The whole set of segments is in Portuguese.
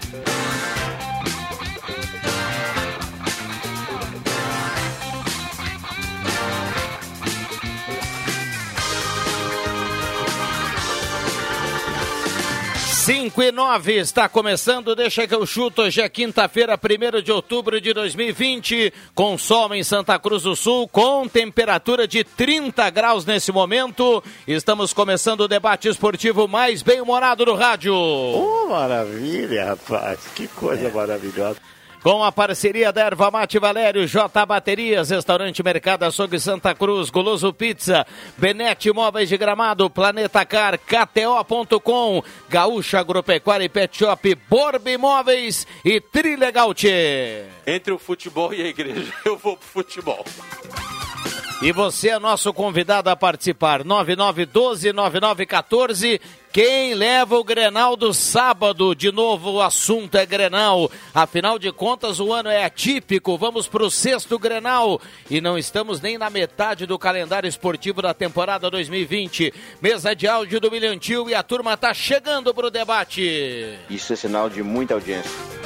Thank you. Cinco e nove está começando, deixa que eu chuto. Hoje é quinta-feira, 1 de outubro de 2020, com sol em Santa Cruz do Sul, com temperatura de 30 graus nesse momento. Estamos começando o debate esportivo mais bem-humorado do rádio. Oh, maravilha, rapaz, que coisa maravilhosa. Com a parceria da Erva Mate Valério, J Baterias, Restaurante Mercado Açougue Santa Cruz, Goloso Pizza, Benete Móveis de Gramado, Planeta Car, KTO.com, Gaúcha Agropecuária e Pet Shop, Borb Imóveis e Trilegal Tchê. Entre o futebol e a igreja, eu vou pro futebol. E você é nosso convidado a participar. 9912-9914. Quem leva o Grenal do sábado? De novo, o assunto é Grenal. Afinal de contas, o ano é atípico. Vamos para o sexto Grenal. E não estamos nem na metade do calendário esportivo da temporada 2020. Mesa de áudio do Milhantil e a turma está chegando para o debate. Isso é sinal de muita audiência.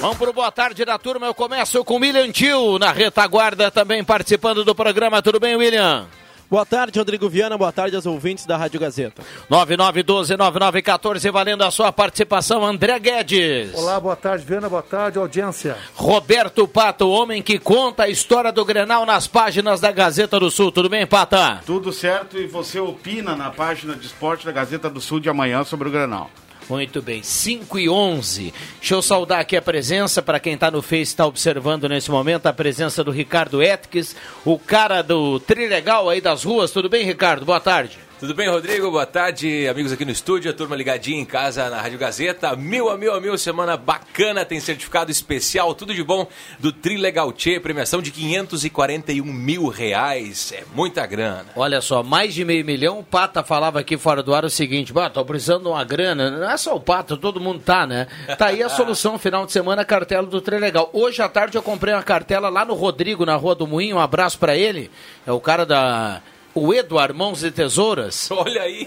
Vamos pro boa tarde da turma. Eu começo com o William Tio na retaguarda também participando do programa. Tudo bem, William? Boa tarde, Rodrigo Viana. Boa tarde aos ouvintes da Rádio Gazeta. 9912-9914, valendo a sua participação, André Guedes. Olá, boa tarde, Viana. Boa tarde, audiência. Roberto Pato, o homem que conta a história do Grenal nas páginas da Gazeta do Sul. Tudo bem, Pata? Tudo certo e você opina na página de esporte da Gazeta do Sul de amanhã sobre o Grenal. Muito bem, 5 e 11. Deixa eu saudar aqui a presença, para quem está no Face está observando nesse momento, a presença do Ricardo Etques, o cara do Trilegal aí das ruas. Tudo bem, Ricardo? Boa tarde. Tudo bem, Rodrigo? Boa tarde, amigos aqui no estúdio, a turma ligadinha em casa na Rádio Gazeta. Mil a mil a mil, semana bacana, tem certificado especial, tudo de bom do Trilegal Tchê, premiação de 541 mil reais. É muita grana. Olha só, mais de meio milhão. O Pata falava aqui fora do ar o seguinte: bah, tô precisando de uma grana. Não é só o Pata, todo mundo tá, né? Tá aí a solução, final de semana, cartela do Trilegal. Hoje à tarde eu comprei uma cartela lá no Rodrigo, na Rua do Moinho. Um abraço para ele. É o cara da o Eduardo Mãos e Tesouras. Olha aí!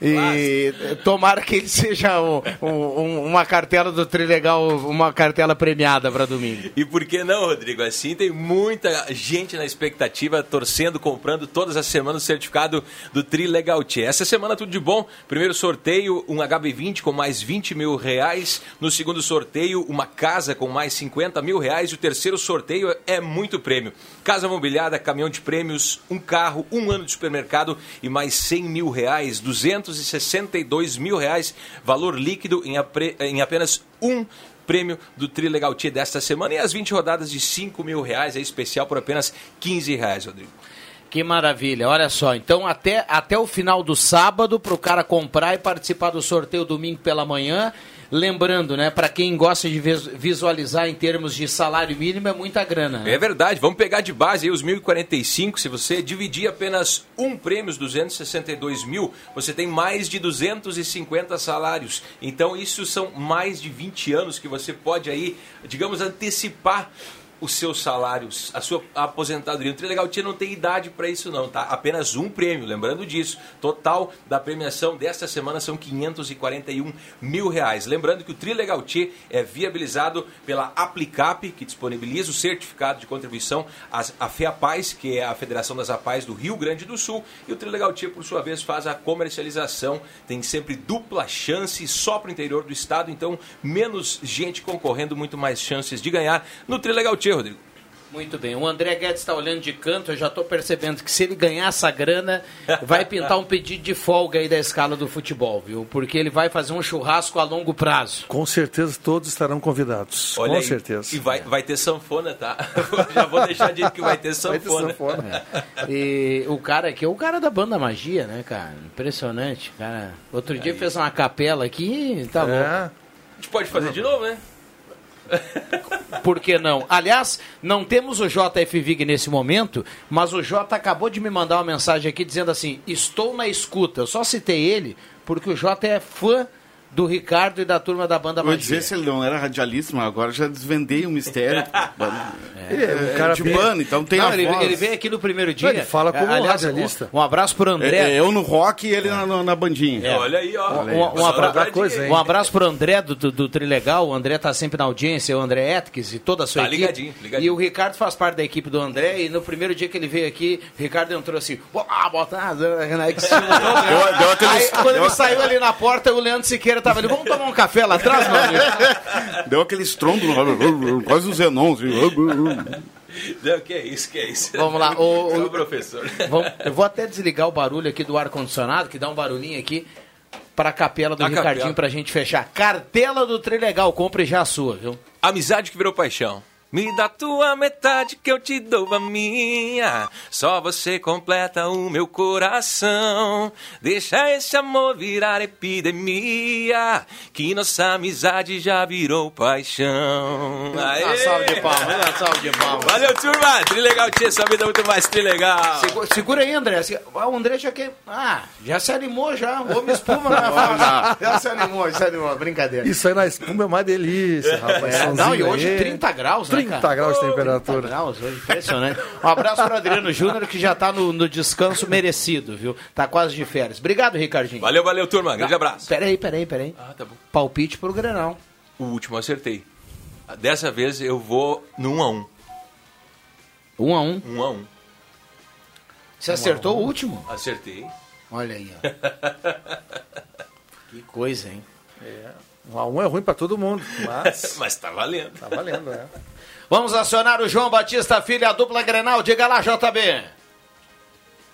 e tomara que ele seja um, um, uma cartela do Trilegal, uma cartela premiada para domingo. E por que não, Rodrigo? Assim tem muita gente na expectativa, torcendo, comprando todas as semanas o certificado do Trilegal T. Essa semana tudo de bom. Primeiro sorteio, um HB20 com mais 20 mil reais. No segundo sorteio, uma casa com mais 50 mil reais. E o terceiro sorteio é muito prêmio. Casa mobiliada, caminhão de prêmios, um carro, um ano de supermercado e mais 100 mil reais, 262 mil reais, valor líquido em, em apenas um prêmio do Trilegal Tia desta semana e as 20 rodadas de 5 mil reais, é especial por apenas 15 reais, Rodrigo. Que maravilha, olha só. Então, até, até o final do sábado, para o cara comprar e participar do sorteio domingo pela manhã. Lembrando, né, para quem gosta de visualizar em termos de salário mínimo, é muita grana. Né? É verdade, vamos pegar de base aí os 1.045. Se você dividir apenas um prêmio, os 262 mil, você tem mais de 250 salários. Então, isso são mais de 20 anos que você pode aí, digamos, antecipar os seus salários, a sua aposentadoria. O Trilegal Tia não tem idade para isso não, tá? Apenas um prêmio, lembrando disso. Total da premiação desta semana são 541 mil reais. Lembrando que o Trilegal Tia é viabilizado pela Aplicap, que disponibiliza o certificado de contribuição à FEAPAZ, que é a Federação das APAES do Rio Grande do Sul, e o Trilegal Tia, por sua vez, faz a comercialização, tem sempre dupla chance só para o interior do estado, então menos gente concorrendo, muito mais chances de ganhar no Trilegal Tia, Rodrigo. Muito bem. O André Guedes está olhando de canto, eu já estou percebendo que se ele ganhar essa grana, vai pintar um pedido de folga aí da escala do futebol, viu? Porque ele vai fazer um churrasco a longo prazo. Com certeza todos estarão convidados. Olha com aí. certeza. E vai, vai ter sanfona, tá? Já vou deixar dito que vai ter sanfona. sanfona. E o cara aqui é o cara da banda magia, né, cara? Impressionante, cara. Outro dia fez uma capela aqui, tá bom. É. A gente pode fazer de novo, né? Por que não? Aliás, não temos o JF Vig nesse momento, mas o J acabou de me mandar uma mensagem aqui dizendo assim: estou na escuta. Eu só citei ele porque o J é fã do Ricardo e da turma da banda Eu ia Magia. dizer se ele não era radialista, mas agora já desvendei o mistério. Ele é um cara de bem- banda, então tem Não, a ele, voz. ele veio aqui no primeiro dia. Ele fala como um Aliás, radialista. Um, um abraço pro André. É, é, eu no rock e ele na, na- na bandinha. É. Olha aí, ó. Um, um Só abra- de- coisa, um abraço pro André do, do, do Trilegal. O André tá sempre na audiência, o André Etkes e toda a sua Tá equipe. ligadinho, ligadinho. E o Ricardo faz parte da equipe do André. E no primeiro dia que ele veio aqui, o Ricardo entrou assim: ah, bota. ah? Deu- deu aquele- Aí, quando ele saiu ali na porta, o Leandro Siqueira tava ali: vamos tomar um café lá atrás, meu amigo? Deu aquele estrondo, quase um Zenon. assim. Não, que é isso, que é isso. Vamos lá, o- É o- o professor. Vamos- eu vou até desligar o barulho aqui do ar-condicionado, que dá um barulhinho aqui, para a capela do A Ricardinho, capela. pra gente fechar. Cartela do Trilegal, compre já a sua, viu? Amizade que virou paixão. Me dá tua metade que eu te dou a minha. Só você completa o meu coração. Deixa esse amor virar epidemia. Que nossa amizade já virou paixão. Aê! Uma salva de palmas, uma salva de palmas. Valeu, turma. Trilegal, tia, sua vida é muito mais trilegal. Segura, segura aí, André. Ah, O André já quer. Ah, já se animou já. Homem espuma é fácil. Já se animou, já se animou. Brincadeira. Isso aí na espuma é uma delícia, rapaz. É, não, e hoje aí. 30 graus, né, 30 cara? graus de Ô, 30 temperatura. graus hoje, impressionante. Um abraço para Adriano Júnior, que já está no, no descanso merecido, viu? Tá quase de férias. Obrigado, Ricardinho. Valeu, valeu, turma. Grande abraço. Peraí, peraí, peraí. Ah, tá bom. Palpite pro Grenal. O último eu acertei. Dessa vez eu vou no 1 a 1 Um a um. 1 a 1 Você acertou o último? Acertei. Olha aí, ó. que coisa, hein? Um a um é ruim pra todo mundo, mas Mas tá valendo. tá valendo, né? Vamos acionar o João Batista Filho, a dupla Grenal. Diga lá, JB.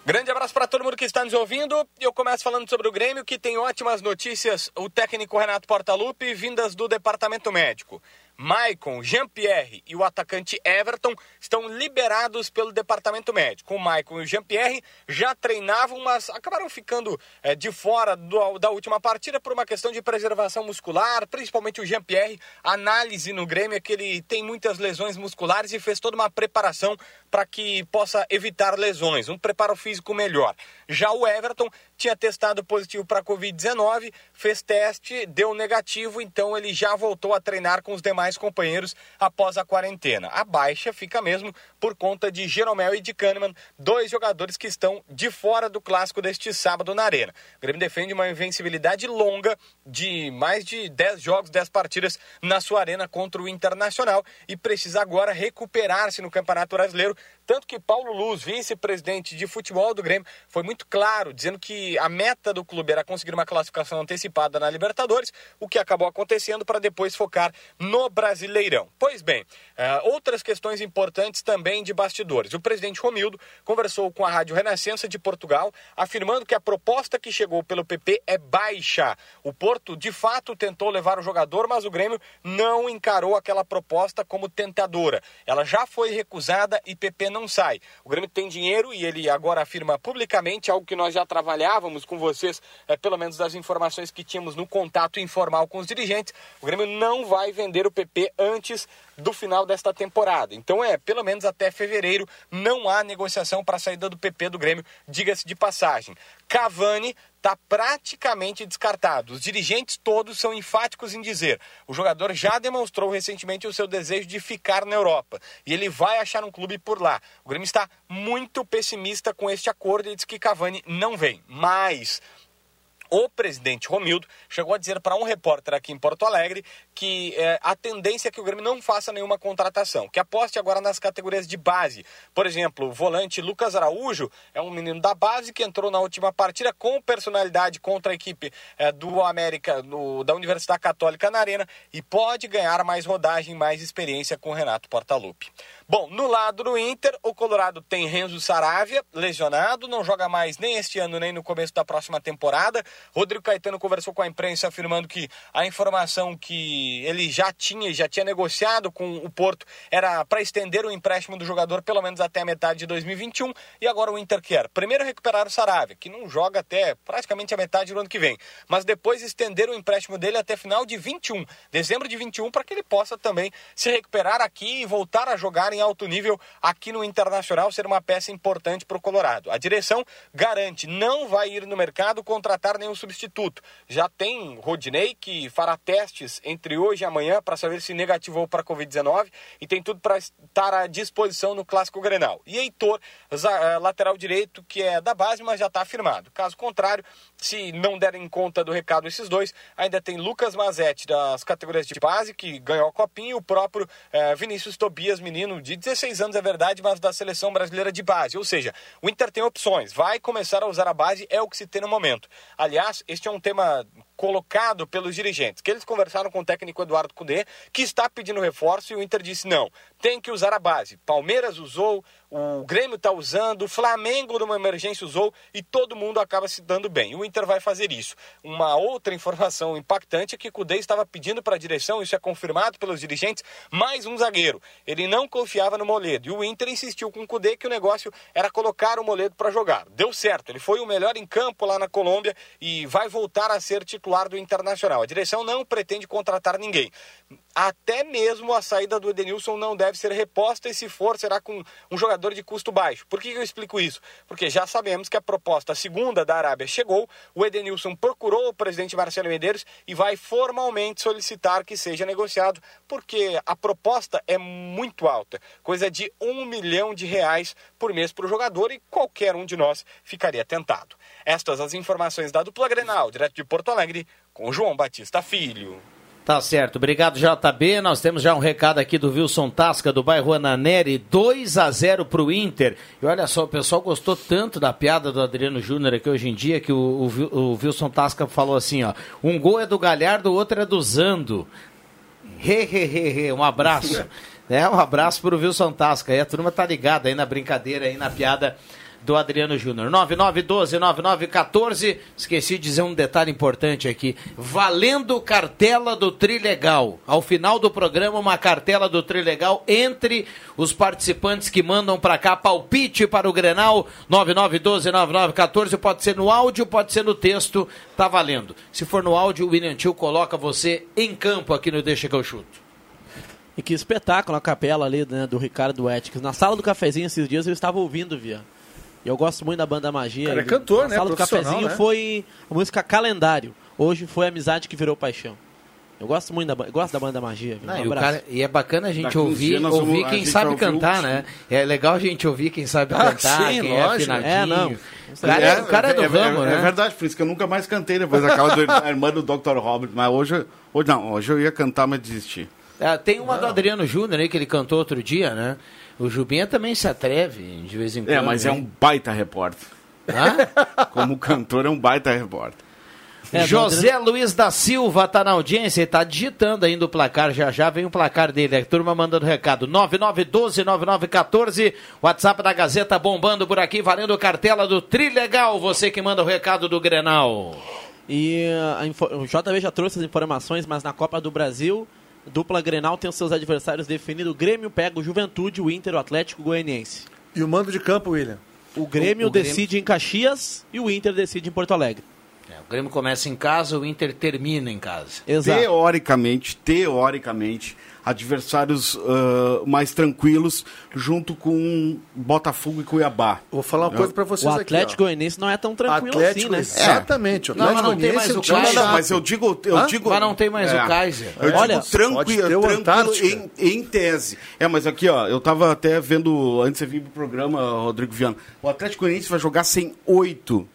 Grande abraço para todo mundo que está nos ouvindo. Eu começo falando sobre o Grêmio, que tem ótimas notícias. O técnico Renato Portaluppi, vindas do departamento médico. Maicon, Jean-Pierre e o atacante Everton estão liberados pelo departamento médico. O Maicon e o Jean-Pierre já treinavam, mas acabaram ficando eh, de fora do- da última partida por uma questão de preservação muscular, principalmente o Jean-Pierre. Análise no Grêmio é que ele tem muitas lesões musculares e fez toda uma preparação para que possa evitar lesões, um preparo físico melhor. Já o Everton tinha testado positivo para a Covid-19, fez teste, deu negativo, então ele já voltou a treinar com os demais companheiros após a quarentena. A baixa fica mesmo por conta de Jeromel e de Kahneman, dois jogadores que estão de fora do clássico deste sábado na Arena. O Grêmio defende uma invencibilidade longa de mais de 10 jogos, 10 partidas na sua arena contra o Internacional e precisa agora recuperar-se no Campeonato Brasileiro. Tanto que Paulo Luz, vice-presidente de futebol do Grêmio, foi muito claro, dizendo que a meta do clube era conseguir uma classificação antecipada na Libertadores, o que acabou acontecendo para depois focar no Brasileirão. Pois bem, eh, outras questões importantes também de bastidores. O presidente Romildo conversou com a Rádio Renascença de Portugal, afirmando que a proposta que chegou pelo PP é baixa. O Porto, de fato, tentou levar o jogador, mas o Grêmio não encarou aquela proposta como tentadora. Ela já foi recusada e PP não sai. O Grêmio tem dinheiro e ele agora afirma publicamente algo que nós já trabalhávamos com vocês, é, pelo menos das informações que tínhamos no contato informal com os dirigentes. O Grêmio não vai vender o PP antes do final desta temporada. Então é, pelo menos até fevereiro, não há negociação para a saída do PP do Grêmio, diga-se de passagem. Cavani está praticamente descartado. Os dirigentes todos são enfáticos em dizer: o jogador já demonstrou recentemente o seu desejo de ficar na Europa e ele vai achar um clube por lá. O Grêmio está muito pessimista com este acordo e diz que Cavani não vem. Mas O presidente Romildo chegou a dizer para um repórter aqui em Porto Alegre que é, a tendência é que o Grêmio não faça nenhuma contratação, que aposte agora nas categorias de base. Por exemplo, o volante Lucas Araújo é um menino da base que entrou na última partida com personalidade contra a equipe é, do América, da Universidade Católica na Arena e pode ganhar mais rodagem, mais experiência com o Renato Portaluppi. Bom, no lado do Inter, o Colorado tem Renzo Saravia, lesionado, não joga mais nem este ano nem no começo da próxima temporada. Rodrigo Caetano conversou com a imprensa afirmando que a informação que ele já tinha, já tinha negociado com o Porto era para estender o empréstimo do jogador pelo menos até a metade de 2021 e agora o Inter quer primeiro recuperar o Saravia, que não joga até praticamente a metade do ano que vem, mas depois estender o empréstimo dele até final de 21, dezembro de 21, para que ele possa também se recuperar aqui e voltar a jogar em alto nível aqui no Internacional, ser uma peça importante para o Colorado. A direção garante, não vai ir no mercado contratar nenhum substituto. Já tem Rodinei que fará testes entre hoje e amanhã para saber se negativou para a Covid-19 e tem tudo para estar à disposição no Clássico Grenal. E Heitor, lateral direito, que é da base, mas já está afirmado. Caso contrário, se não derem conta do recado esses dois, ainda tem Lucas Mazetti das categorias de base, que ganhou a copinha, e o próprio eh, Vinícius Tobias, menino de 16 anos, é verdade, mas da seleção brasileira de base. Ou seja, o Inter tem opções, vai começar a usar a base, é o que se tem no momento. Aliás, este é um tema colocado pelos dirigentes, que eles conversaram com o técnico Eduardo Cudê, que está pedindo reforço e o Inter disse não, tem que usar a base. Palmeiras usou, o Grêmio está usando, o Flamengo numa emergência usou e todo mundo acaba se dando bem. O Inter vai fazer isso. Uma outra informação impactante é que Cudê estava pedindo para a direção, isso é confirmado pelos dirigentes, mais um zagueiro. Ele não confiava no Moledo e o Inter insistiu com o Cudê que o negócio era colocar o Moledo para jogar. Deu certo, ele foi o melhor em campo lá na Colômbia e vai voltar a ser titular titular do Internacional. A direção não pretende contratar ninguém. Até mesmo a saída do Edenilson não deve ser reposta e se for, será com um jogador de custo baixo. Por que eu explico isso? Porque já sabemos que a proposta segunda da Arábia chegou, o Edenilson procurou o presidente Marcelo Medeiros e vai formalmente solicitar que seja negociado, porque a proposta é muito alta, coisa de um milhão de reais por mês para o jogador e qualquer um de nós ficaria tentado. Estas as informações da dupla Grenal, direto de Porto Alegre, com João Batista Filho. Tá certo, obrigado JB. Nós temos já um recado aqui do Wilson Tasca, do bairro Ananeri, 2 a 0 para o Inter. E olha só, o pessoal gostou tanto da piada do Adriano Júnior aqui hoje em dia que o, o, o Wilson Tasca falou assim: ó, um gol é do Galhardo, o outro é do Zando. He, he, he, he. Um abraço. é, um abraço para o Wilson Tasca. E a turma tá ligada aí na brincadeira, aí na piada do Adriano Júnior. 9912-9914. Esqueci de dizer um detalhe importante aqui. Valendo cartela do Trilegal. Ao final do programa, uma cartela do Trilegal entre os participantes que mandam para cá palpite para o Grenal. 9912-9914. Pode ser no áudio, pode ser no texto. Tá valendo. Se for no áudio, o William Tio coloca você em campo aqui no Deixa que eu chuto. E que espetáculo a capela ali né, do Ricardo Etix. Na sala do cafezinho esses dias eu estava ouvindo, via. Eu gosto muito da banda Magia. Cara, é cantor, né? Sala do Cafezinho né? foi a música Calendário. Hoje foi Amizade que virou paixão. Eu gosto muito da, gosto da banda Magia. Não, um e, cara, e, é bacana a gente ouvir, ouvir quem sabe cantar, né? É legal a gente ouvir quem sabe ah, cantar, sim, quem lógico. é É, não. O cara é, o cara é do é, ramo, né? É verdade, por isso que eu nunca mais cantei depois daquela do, da irmã do Dr. Robert. Mas hoje, hoje não, hoje eu ia cantar, mas desisti. É, tem uma não. do Adriano Júnior aí que ele cantou outro dia, né? O Jubinha também se atreve de vez em quando. É, mas é um baita repórter. Hã? Como cantor, é um baita repórter. É, José Luiz da Silva está na audiência e está digitando ainda o placar. Já já vem o placar dele. A turma mandando recado. 9912-9914. WhatsApp da Gazeta bombando por aqui, valendo cartela do Trilegal. Você que manda o recado do Grenal. E a, o JB já trouxe as informações, mas na Copa do Brasil Dupla Grenal tem os seus adversários definidos. O Grêmio pega o Juventude, o Inter, o Atlético Goianiense. E o mando de campo, William? O Grêmio o, o decide Grêmio... em Caxias e o Inter decide em Porto Alegre. É, o Grêmio começa em casa, o Inter termina em casa. Exato. Teoricamente, teoricamente, adversários uh, mais tranquilos, junto com Botafogo e Cuiabá. Vou falar uma coisa para vocês O Atlético Goianiense não é tão tranquilo Atlético, assim, né? Exatamente. É. Não, mas não tem mais o Kaiser. Não, mas eu digo... Eu digo mas não tem mais é. o Kaiser. Eu Olha, digo tranquilo, tranquilo em, em, tese. É, mas aqui, ó, eu tava até vendo, antes de vir pro programa, Rodrigo Viana, o Atlético Goianiense vai jogar sem oito,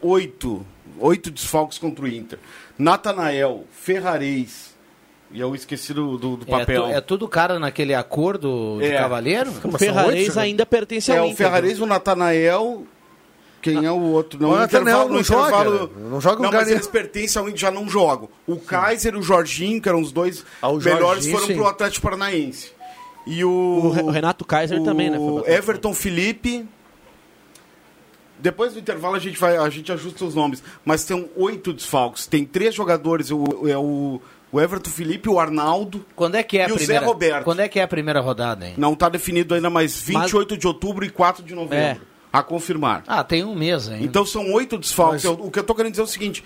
oito Oito desfalques contra o Inter. Natanael, Ferrarez. E eu esqueci do, do, do É, papel. tu- é tudo cara naquele acordo de É. cavaleiro? O Ferrarez ainda pertence ao É, o Inter. Ferrarez, o Natanael. Quem é o outro? Não, O Natanael intervalo- não no joga, intervalo- né? Não joga em Não, mas eles pertencem ao Inter, já não jogam. O Kaiser e o Jorginho, que eram os dois Ah, o melhores, Jorginho, foram sim. pro Atlético Paranaense. E o... O Re- o Renato Kaiser também, né, O. Everton Felipe... Depois do intervalo a gente, vai, a gente ajusta os nomes. Mas tem oito desfalques. Tem três jogadores. O, é o, o Everton Felipe, o Arnaldo Quando é que é a e o primeira? Zé Roberto. Quando é que é a primeira rodada, hein? Não está definido ainda, mas 28 de outubro e 4 de novembro. A confirmar. Ah, tem um mês ainda. Então são oito desfalques. Mas- O que eu estou querendo dizer é o seguinte.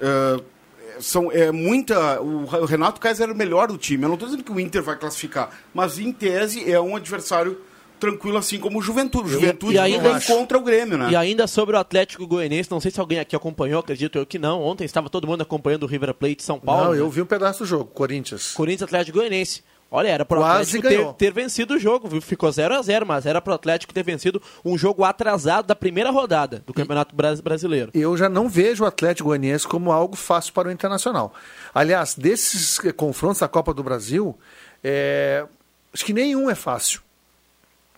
eh, são, é muita. O o Renato Kaiser era o melhor do time. Eu não estou dizendo que o Inter vai classificar, mas em tese é um adversário tranquilo, assim como o Juventude. O Juventude e ainda não acho. contra o Grêmio, né? E ainda sobre o Atlético Goianiense, não sei se alguém aqui acompanhou, acredito eu que não. Ontem estava todo mundo acompanhando o River Plate São Paulo. Não, né? eu vi um pedaço do jogo, Corinthians. Corinthians Atlético Goianiense. Olha, era pro Quase Atlético ter, ter vencido o jogo, viu? Ficou 0 a 0 mas era pro Atlético ter vencido um jogo atrasado da primeira rodada do Campeonato Bras- Brasileiro. Eu já não vejo o Atlético Goianiense como algo fácil para o Internacional. Aliás, desses confrontos da Copa do Brasil, eh, acho que nenhum é fácil.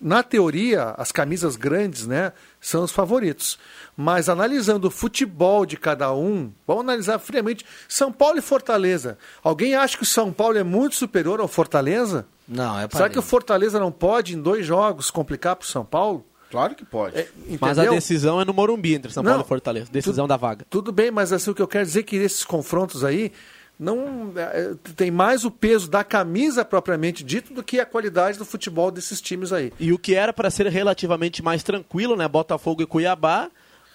Na teoria, as camisas grandes né, são os favoritos. Mas analisando o futebol de cada um, vamos analisar friamente. São Paulo e Fortaleza. Alguém acha que o São Paulo é muito superior ao Fortaleza? Não, é Será que o Fortaleza não pode, em dois jogos, complicar para o São Paulo? Claro que pode. Mas a decisão é no Morumbi entre São Não. Paulo e Fortaleza. Decisão da vaga. Tudo bem, mas assim, o que eu quero dizer é que esses confrontos aí não é, tem mais o peso da camisa propriamente dito do que a qualidade do futebol desses times aí. E o que era para ser relativamente mais tranquilo, né? Botafogo e Cuiabá,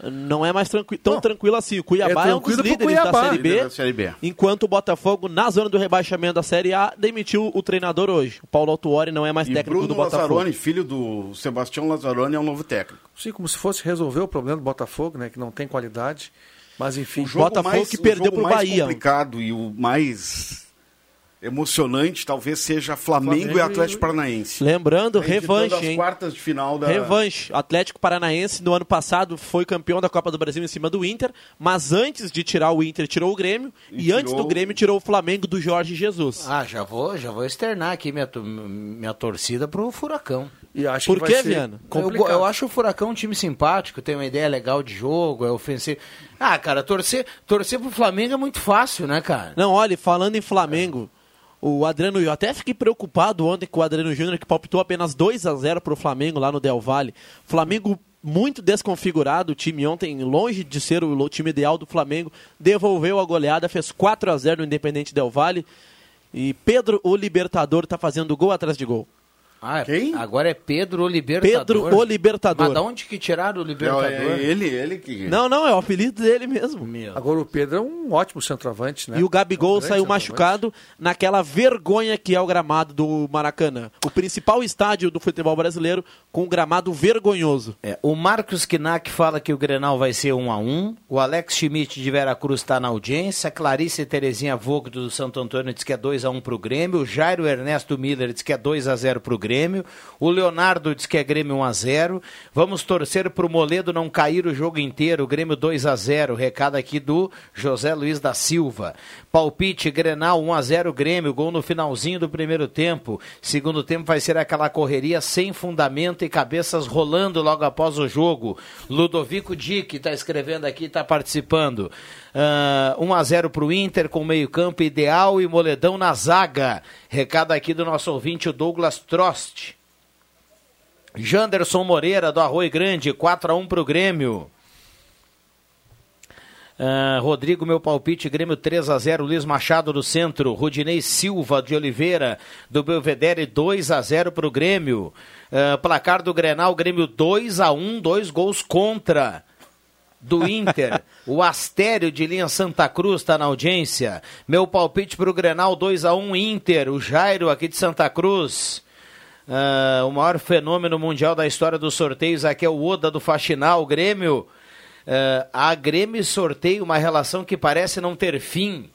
não é mais tranqui tão tranquilo assim. O Cuiabá é é, um dos líderes da Cuiabá. Série Líder B, da Série B. enquanto o Botafogo, na zona do rebaixamento da Série A, demitiu o treinador hoje. O Paulo Autuori não é mais E técnico Bruno do Botafogo. Lazzaroni, filho do Sebastião Lazzaroni, é o novo técnico. Sim, como se fosse resolver o problema do Botafogo, né, que não tem qualidade. Mas enfim, O Botafogo mais, que perdeu o jogo pro mais Bahia. complicado e o mais emocionante talvez seja Flamengo, Flamengo e Atlético e- Paranaense. Lembrando, Reeditando revanche, as hein? quartas de final da... Revanche. Atlético Paranaense no ano passado foi campeão da Copa do Brasil em cima do Inter, mas antes de tirar o Inter, tirou o Grêmio e, E antes tirou- do Grêmio tirou o Flamengo do Jorge Jesus. Ah, já vou, já vou externar aqui minha, minha torcida pro Furacão. e acho Por que ser Viana? Eu, eu acho o Furacão um time simpático, tem uma ideia legal de jogo, é ofensivo. Ah, cara, torcer, torcer pro Flamengo é muito fácil, né, cara? Não, olha, falando em Flamengo, o Adriano, eu até fiquei preocupado ontem com o Adriano Júnior, que palpitou apenas 2 a 0 pro Flamengo lá no Del Valle. Flamengo muito desconfigurado, o time ontem, longe de ser o time ideal do Flamengo, devolveu a goleada, fez 4 a 0 no Independente Del Valle. E Pedro, o Libertador, tá fazendo gol atrás de gol. Ah, é- Quem? Agora é Pedro o Libertador. Pedro, o Libertador. Mas da onde que tiraram o Libertador? É, é ele, ele que... Não, não, é o apelido dele mesmo. Meu. Agora o Pedro é um ótimo centroavante, né? E o Gabigol Um grande saiu machucado naquela vergonha que é o gramado do Maracanã. O principal estádio do futebol brasileiro com um gramado vergonhoso. É, o Marcos Knack fala que o Grenal vai ser 1 a 1 O Alex Schmidt de Veracruz está na audiência. Clarice Terezinha Vogt do Santo Antônio diz que é 2 a 1 pro Grêmio. O Jairo Ernesto Miller diz que é 2 a 0 pro Grêmio. O Leonardo diz que é Grêmio 1 a 0 Vamos torcer pro Moledo não cair o jogo inteiro. O Grêmio 2 a 0 Recado aqui do José Luiz da Silva. Palpite Grenal 1 a 0 Grêmio. Gol no finalzinho do primeiro tempo. Segundo tempo vai ser aquela correria sem fundamento e cabeças rolando logo após o jogo. Ludovico Dick está escrevendo aqui, está participando. Ah, 1 a 0 para o Inter com meio-campo ideal e moledão na zaga. Recado aqui do nosso ouvinte, o Douglas Trost. Janderson Moreira do Arroio Grande, 4 a 1 para o Grêmio. Ah, Rodrigo, meu palpite, Grêmio 3 a 0 Luiz Machado do centro, Rudinei Silva de Oliveira do Belvedere 2 a 0 para o Grêmio. Ah, placar do Grenal, Grêmio 2 a 1 dois gols contra do Inter. o Astério de linha Santa Cruz está na audiência. Meu palpite para o Grenal 2 a 1 Inter, o Jairo aqui de Santa Cruz. Ah, o maior fenômeno mundial da história dos sorteios aqui é o Oda do Faxinal, o Grêmio. Ah, a Grêmio sorteia uma relação que parece não ter fim.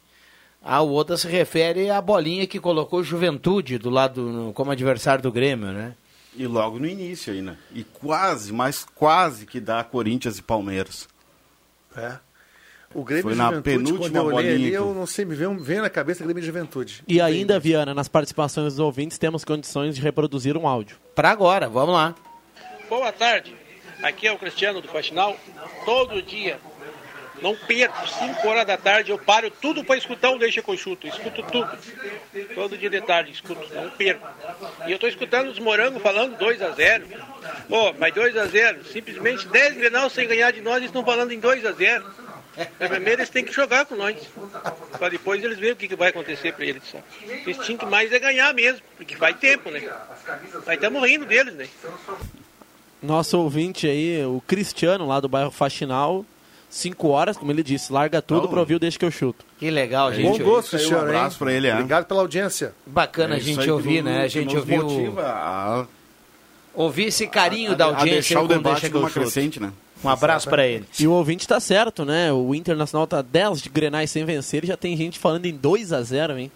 A Oda se refere à bolinha que colocou Juventude do lado como adversário do Grêmio, né? E logo no início aí, né? E quase, mas quase que dá Corinthians e Palmeiras. É. O Grêmio Foi de na Juventude, quando penúltima eu bolinha ali, eu não sei, me veio, veio na cabeça Grêmio de Juventude. E ainda, Viana, nas participações dos ouvintes, temos condições de reproduzir um áudio. Para agora, vamos lá. Boa tarde, aqui é o Cristiano do Faxinal. Todo dia, não perco, 5 horas da tarde, eu paro tudo para escutar o Deixa que. Escuto tudo. Todo dia de tarde, escuto, não perco. E eu estou escutando os morangos falando 2 a 0 Pô, mas 2 a 0 simplesmente 10 Grenal sem ganhar de nós, eles estão falando em 2 a 0 Primeiro eles têm que jogar com nós. Para depois eles verem o que, que vai acontecer para eles. Eles tinham que mais é ganhar mesmo, porque faz tempo, né? Mas estamos rindo deles, né? Nosso ouvinte aí, o Cristiano, lá do bairro Faxinal, 5 horas, como ele disse, larga tudo Oh. pra ouvir o Deixa que eu chuto. Que legal, Bom gente. gosto, aí, um Cristiano, abraço pra ele, é. Obrigado pela audiência. Bacana É a isso gente ouvir, né? A gente ouviu. motiva a, Ouvir esse carinho a- da a audiência deixar aí o debate Deixa numa crescente, né? Um abraço para ele. E o ouvinte tá certo, né? O Internacional tá 10 de Grenais sem vencer e já tem gente falando em 2 a 0 hein?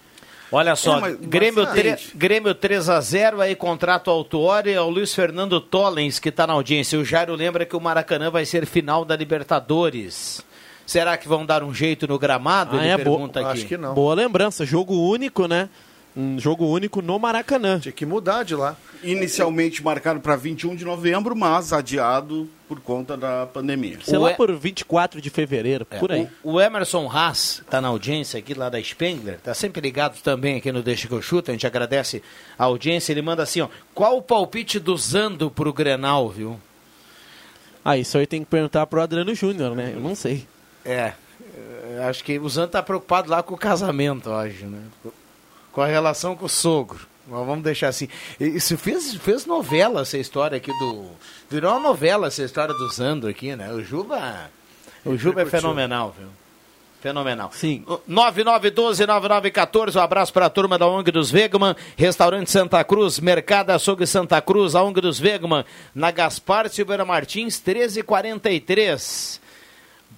Olha só, É, mas- Grêmio, gente. Grêmio 3 a 0 aí contrato autuório é o Luiz Fernando Tollens que está na audiência. O Jairo lembra que o Maracanã vai ser final da Libertadores. Será que vão dar um jeito no gramado? Ah, Ele é boa. pergunta aqui. Acho que não. Boa lembrança, jogo único, né? Um jogo único no Maracanã. Tinha que mudar de lá. Inicialmente marcado para 21 de novembro, mas adiado por conta da pandemia. Sei O lá E- por 24 de fevereiro, É, por aí. O, o Emerson Haas está na audiência aqui lá da Spengler, tá sempre ligado também aqui no Deixa que eu chuto, a gente agradece a audiência, ele manda assim, ó, qual o palpite do Zando pro Grenal, viu? Ah, isso aí tem que perguntar pro Adriano Júnior, né? Eu não sei. É, é, acho que o Zando tá preocupado lá com o casamento, hoje, né? Com a relação com o sogro. Vamos deixar assim. Isso fez, fez novela essa história aqui do. Virou uma novela essa história do Zando aqui, né? O Juba. O Juba é fenomenal, viu? Fenomenal. Sim. 9912-9914, um abraço para a turma da ONG dos Vegman, Restaurante Santa Cruz, Mercado Açougue Santa Cruz, a ONG dos Vegman, na Gaspar Silveira Martins, 1343.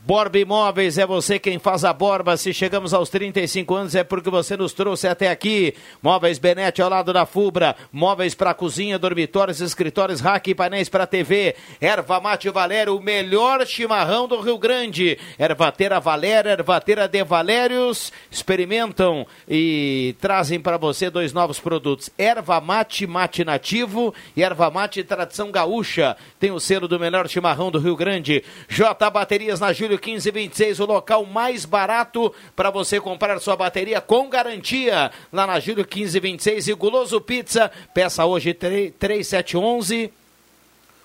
Borba Imóveis, é você quem faz a Borba. Se chegamos aos 35 anos é porque você nos trouxe até aqui. Móveis Benete ao lado da Fubra. Móveis para cozinha, dormitórios, escritórios, rack e painéis para TV. Erva Mate Valério, o melhor chimarrão do Rio Grande. Ervateira Valéria, Ervateira de Valérios. Experimentam e trazem para você dois novos produtos. Erva Mate Mate Nativo e Erva Mate Tradição Gaúcha. Tem o selo do melhor chimarrão do Rio Grande. J Baterias na Júlio 1526, o local mais barato para você comprar sua bateria com garantia. Lá na Júlio 1526 e Guloso Pizza. Peça hoje 3711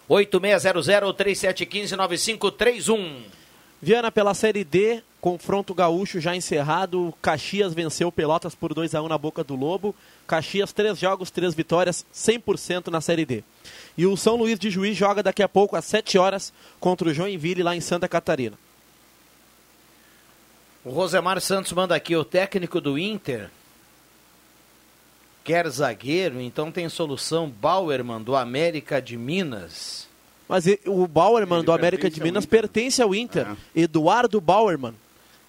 8600 3715 9531. Viana, pela Série D, confronto gaúcho já encerrado. Caxias venceu Pelotas por 2 a 1 na Boca do Lobo. Caxias, três jogos, três vitórias, 100% na Série D. E o São Luís de Juiz joga daqui a pouco, às 7 horas, contra o Joinville, lá em Santa Catarina. O Rosemar Santos manda aqui, o técnico do Inter quer zagueiro, então tem solução. Bauerman do América de Minas. Mas o Bauerman Ele do América de Minas Inter. pertence ao Inter. Eduardo Bauerman.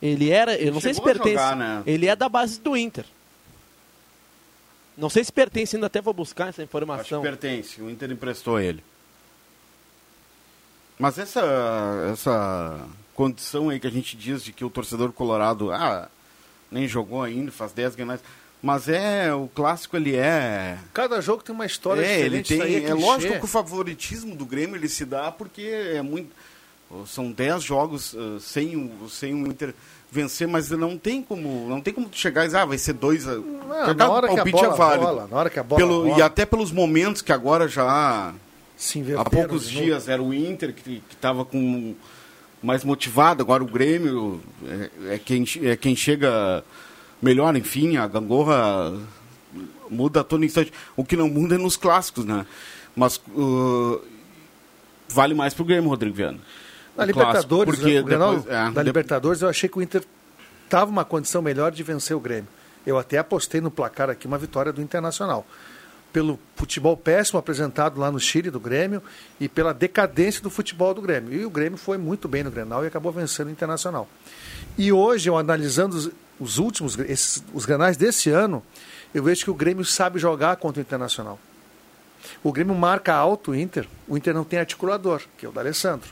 Ele era, eu não sei se pertence. jogar, né? Ele é da base do Inter. Não sei se pertence ainda, até vou buscar essa Acho informação. que pertence, o Inter emprestou ele. Mas essa, essa condição aí que a gente diz de que o torcedor colorado, ah, nem jogou ainda, faz 10 ganhos. Mas é, o clássico ele é... Cada jogo tem uma história é, ele diferente. tem, isso aí é, clichê. lógico que o favoritismo do Grêmio ele se dá porque é muito... São 10 jogos uh, sem, o, sem o Inter vencer, mas não tem como, não tem como tu chegar e dizer, ah, vai ser dois. a- Não, cada na hora que a palpite bola é válido. rola, na hora que a bola Pelo- rola. E até pelos momentos que agora já Se há poucos dias era o Inter que estava com mais motivado, agora o Grêmio é, é quem, é quem chega melhor, enfim, a gangorra muda a todo instante. O que não muda é nos clássicos, né? Mas uh, vale mais pro Grêmio, Rodrigo Viana. Na O clássico, Libertadores, porque né, Grenal depois- é, da de- Libertadores, eu achei que o Inter estava uma condição melhor de vencer o Grêmio. Eu até apostei no placar aqui uma vitória do Internacional. Pelo futebol péssimo apresentado lá no Chile do Grêmio e pela decadência do futebol do Grêmio. E o Grêmio foi muito bem no Grenal e acabou vencendo o Internacional. E hoje, eu analisando os, os últimos, esses, os granais desse ano, eu vejo que o Grêmio sabe jogar contra o Internacional. O Grêmio marca alto o Inter, o Inter não tem articulador, que é o D'Alessandro.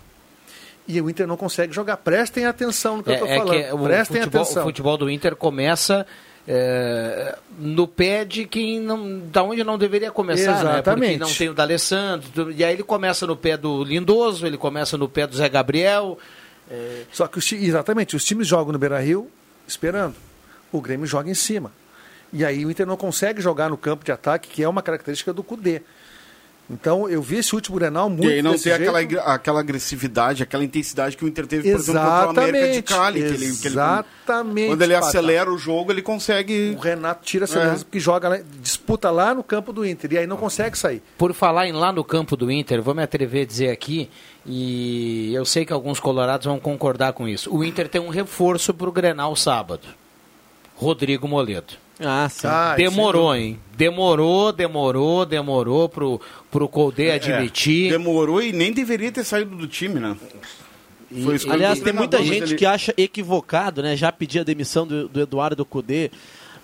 E o Inter não consegue jogar. Prestem atenção no que eu estou falando. É, o, Prestem futebol, atenção. o futebol do Inter começa é, no pé de quem não, da onde não deveria começar, né? Exatamente. Porque não tem o D'Alessandro, e aí ele começa no pé do Lindoso, ele começa no pé do Zé Gabriel. é, Só que os, exatamente, os times jogam no Beira-Rio esperando. O Grêmio joga em cima. E aí o Inter não consegue jogar no campo de ataque, que é uma característica do Cudê. Então eu vi esse último Grenal muito E aí não tem aquela, aquela agressividade, aquela intensidade que o Inter teve, por exemplo, contra o América de Cali. Que ele, que ele- exatamente, quando ele Pata. acelera o jogo, ele consegue... O Renato tira essa É. porque joga lá, disputa lá no campo do Inter e aí não consegue sair. Por falar em lá no campo do Inter, vou me atrever a dizer aqui, e eu sei que alguns colorados vão concordar com isso. O Inter tem um reforço para o Grenal sábado. Rodrigo Moledo. Ah, sim. Ah, demorou, hein? Demorou, demorou, demorou pro, pro Colde admitir. É, demorou e nem deveria ter saído do time, né? Foi escolha Aliás, tem muita gente que acha equivocado, né? Já pedir a demissão do, do Eduardo Cudê.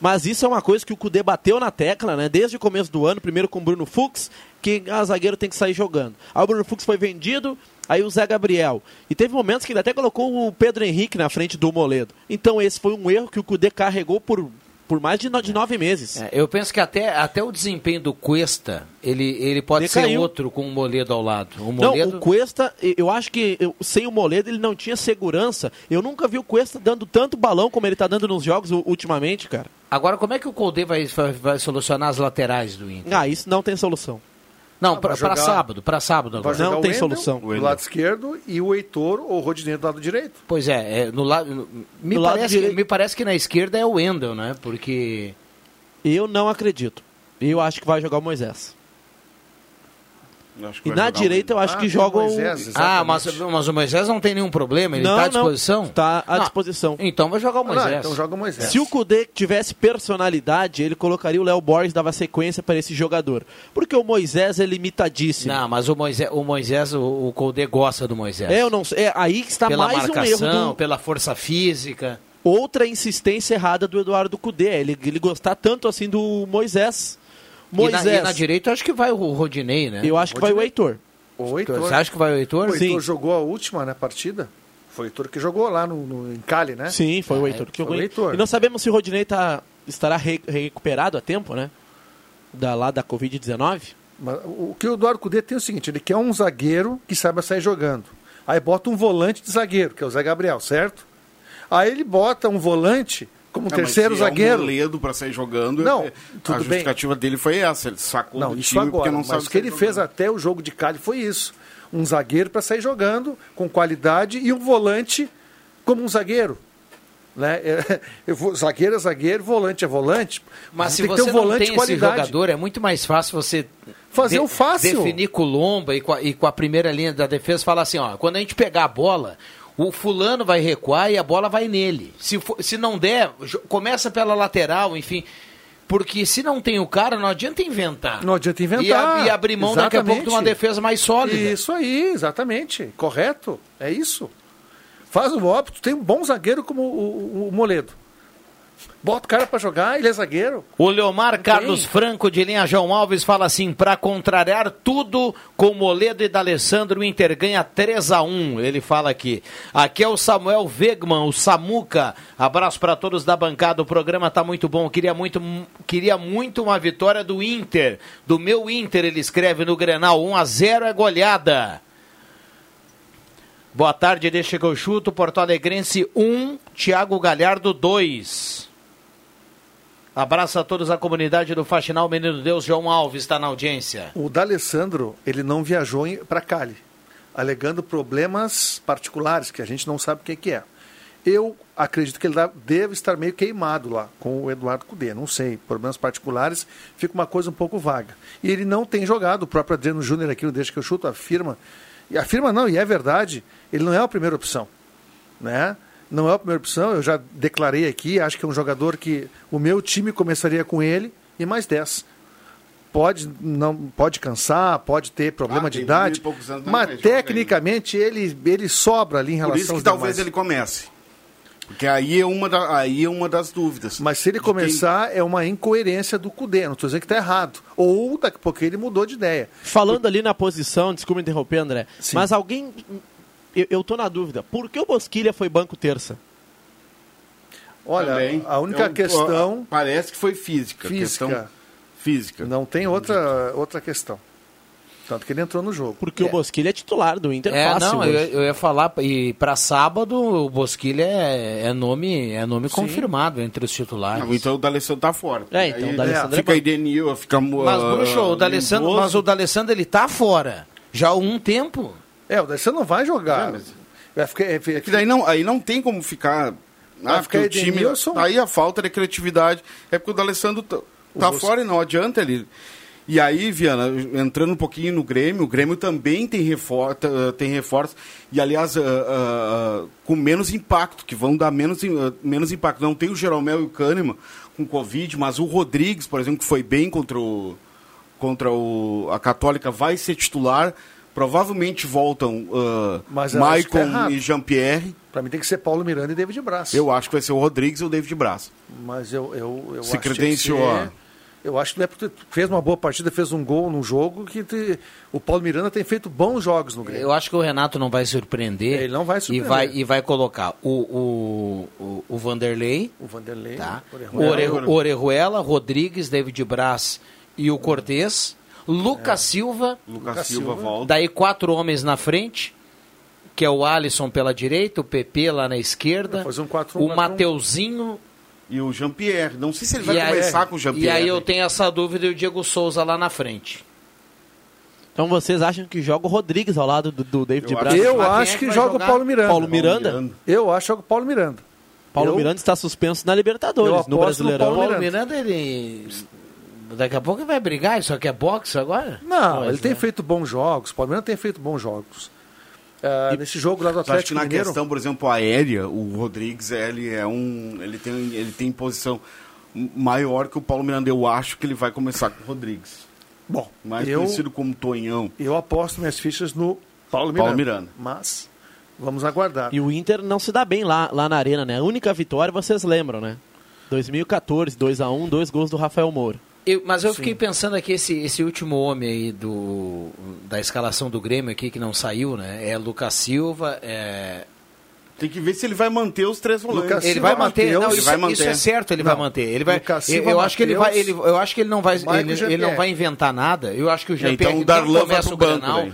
Mas isso é uma coisa que o Cudê bateu na tecla, né? Desde o começo do ano, primeiro com o Bruno Fux, que a zagueiro tem que sair jogando. Aí o Bruno Fux foi vendido, aí o Zé Gabriel. E teve momentos que ele até colocou o Pedro Henrique na frente do Moledo. Então esse foi um erro que o Cudê carregou por, por mais de, no- de nove meses. É, eu penso que até, até o desempenho do Cuesta, ele, ele pode ser Decaiu. outro com o Moledo ao lado. O Não, Moledo, o Cuesta, eu acho que eu- sem o Moledo ele não tinha segurança. Eu nunca vi o Cuesta dando tanto balão como ele tá dando nos jogos ultimamente, cara. Agora, como é que o Colde vai, vai, vai solucionar as laterais do Inter? Ah, isso não tem solução. Não, Ah, pra sábado, para sábado agora. Não tem Wendel solução. Do lado esquerdo e o Heitor ou o Rodinei do lado direito. Pois é, é, no lado, no- me, Do lado parece que, direito. me parece que na esquerda é o Wendel, né? Porque Eu não acredito. Eu acho que vai jogar o Moisés. Eu E na direita eu Wendel. acho Ah, que tem joga o o... Moisés, Ah, mas, mas o Moisés não tem nenhum problema, ele está à disposição? Tá à Não, disposição. Então vai jogar o Ah, Moisés. então joga o Moisés. Se o Kudê tivesse personalidade, ele colocaria o Léo Borges, dava sequência para esse jogador. Porque o Moisés é limitadíssimo. Não, mas o Moisés, o, Moisés, o, o Colde gosta do Moisés. É, eu não sei. É aí que está pela mais um marcação, erro do... pela força física. Outra insistência errada do Eduardo Cudê. Ele, ele gostar tanto assim do Moisés. E na, Moisés. e na direita eu acho que vai o Rodinei, né? Eu acho que vai o Heitor. O Heitor. Você acha que vai o Heitor? O Heitor Sim. jogou a última né, partida. Foi o Heitor que jogou lá no, no, em Cali, né? Sim, foi o É, Heitor. que jogou. o Heitor. E não sabemos se o Rodinei tá, estará re- recuperado a tempo, né? Da, lá da Covid-19. Mas o que o Eduardo Cudê tem é o seguinte, ele quer um zagueiro que saiba sair jogando. Aí bota um volante de zagueiro, que é o Zé Gabriel, certo? Aí ele bota um volante como mas terceiro se é zagueiro. um Moledo para sair jogando. Não, é- tudo a bem. justificativa dele foi essa. Ele sacou Não, do isso time agora. porque não mas sabe o que ele fez jogando. até o jogo de Cali foi isso. Um zagueiro para sair jogando, com qualidade, e um volante como um zagueiro. Né? É, vou- zagueiro é zagueiro, volante é volante. Mas se tem que você um não volante tem esse jogador, é muito mais fácil você Fazer o fácil. definir com o Lomba e com, a, e com a primeira linha da defesa, falar assim, ó, quando a gente pegar a bola, o fulano vai recuar e a bola vai nele. Se, for- se não der, começa pela lateral, enfim. Porque se não tem o cara, não adianta inventar. Não adianta inventar. E, e abrir mão daqui a pouco de uma Exatamente. defesa mais sólida. Isso aí, exatamente. Correto. É isso. Faz o óbito. Tem um bom zagueiro como o, o- o Moledo. Bota o cara para jogar, ele é zagueiro. O Leomar Carlos Franco de linha João Alves fala assim: para contrariar tudo com Moledo e D'Alessandro, o Inter ganha 3 a 1 Ele fala aqui. Aqui é o Samuel Wegman, o Samuca. Abraço para todos da bancada. O programa tá muito bom. Queria muito, queria muito uma vitória do Inter. Do meu Inter, ele escreve no Grenal: 1 a 0 é goleada. Boa tarde, deixa que eu chuto. Porto Alegrense 1, Thiago Galhardo 2. Abraço a todos a comunidade do Faxinal Menino Deus, João Alves está na audiência. O D'Alessandro, ele não viajou para Cali, alegando problemas particulares que a gente não sabe o que, que é. Eu acredito que ele deve estar meio queimado lá com o Eduardo Cudê, não sei, problemas particulares, fica uma coisa um pouco vaga. E ele não tem jogado, o próprio Adriano Júnior aqui, no Deixa que eu chuto, afirma, e afirma não, e é verdade, ele não é a primeira opção, né? Não é a primeira opção, eu já declarei aqui, acho que é um jogador que o meu time começaria com ele e mais 10 pode não pode cansar, pode ter problema Ah, de idade, mas joga tecnicamente ele ele sobra ali em Por relação isso que aos talvez demais. ele comece. Porque aí é uma, da- aí é uma das dúvidas. Mas se ele começar, é uma incoerência do Cudê. Não estou dizendo que está errado. Ou daqui a pouco ele mudou de ideia. Falando ali na posição, desculpa interromper, André, mas alguém eu, eu tô na dúvida. Por que o Bosquilha foi banco terça? Olha, Também. a única É um- questão. Parece que foi física. Física. Questão física. Não tem outra, outra questão. Tanto que ele entrou no jogo. Porque o Bosquilha é titular do Inter É, fácil não, eu, eu ia falar, e para sábado o Bosquilha é, é nome, é nome confirmado entre os titulares. Não, então o D'Alessandro tá fora. É, então Aí, o D'Alessandro é Fica banco. Edenil, fica... Mas, ah, Bruxo, o D'Alessandro, mas o D'Alessandro ele tá fora. Já há um tempo. É, o D'Alessandro não vai jogar. É, mas- Vai ficar, é, Que daí não, aí não tem como ficar... Ah, porque o time... Edenilson. Aí a falta de criatividade é porque o D'Alessandro tá, tá fora e não adianta ele... E aí, Viana, entrando um pouquinho no Grêmio, o Grêmio também tem, refor tem reforços, e aliás, ah, ah, com menos impacto, que vão dar menos, ah, menos impacto. Não tem o Jeromel e o Kahneman com Covid, mas o Rodrigues, por exemplo, que foi bem contra, o, contra o, a Católica, vai ser titular. Provavelmente voltam uh, errado. e Jean-Pierre. Pra mim tem que ser Paulo Miranda e David Braz. Eu acho que vai ser o Rodrigues ou o David Braz. Mas eu, eu, eu Se acho credenciou que Eu acho que não é porque fez uma boa partida, fez um gol num jogo que te- o Paulo Miranda tem feito bons jogos no Grêmio. Eu acho que o Renato não vai surpreender. Ele não vai E surpreender. vai, e vai colocar o, o, o, o Vanderlei, O Vanderlei, tá? Orejuela. Ore- Orejuela, Rodrigues, David Braz e o Cortez. Lucas Silva. Lucas Silva volta. Daí quatro homens na frente, que é o Alisson pela direita, o PP lá na esquerda, fazer um 4-1, o 4-1. Mateuzinho. E o Jean-Pierre. Não sei se ele vai aí- começar com o Jean-Pierre. E aí eu tenho essa dúvida e o Diego Souza lá na frente. Então vocês acham que joga o Rodrigues ao lado do, do David Eu Braz? Eu quem é acho que que joga o? Paulo Miranda. Paulo Miranda? Eu acho que joga o Paulo Miranda. Paulo Eu- Miranda está suspenso na Libertadores, no Brasileirão. Paulo Paulo Miranda, ele. Daqui a pouco ele vai brigar, isso aqui é boxe agora? Não, Pois ele tem é. feito bons jogos. O Paulo Miranda tem feito bons jogos. Ah, nesse jogo lá do Eu acho que Atlético na Mineiro. questão, por exemplo, aérea, o Rodrigues ele é um. Ele tem, ele tem posição maior que o Paulo Miranda. Eu acho que ele vai começar com o Rodrigues. Bom, Mais eu, conhecido como Tonhão. eu aposto minhas fichas no Paulo Miranda. Paulo Miranda. Mas vamos aguardar. E o Inter não se dá bem lá, lá na arena, né? A única vitória, vocês lembram, né? 2014, 2x1, dois gols do Rafael Moura. Eu- mas eu fiquei pensando aqui, esse, esse último homem aí do, da escalação do Grêmio aqui, que não saiu, né? É Lucas Silva, é... Tem que ver se ele vai manter os três volantes. Lucas Ele Silva, vai manter, Mateus, não, ele isso, vai isso é manter. certo, ele Não. vai manter. Ele vai, Lucas eu, Silva, eu acho que ele vai, ele, eu acho que ele não vai, ele, ele não vai inventar nada. Eu acho que o Jean Então o Darlan vai começa pro o banco, Grenal.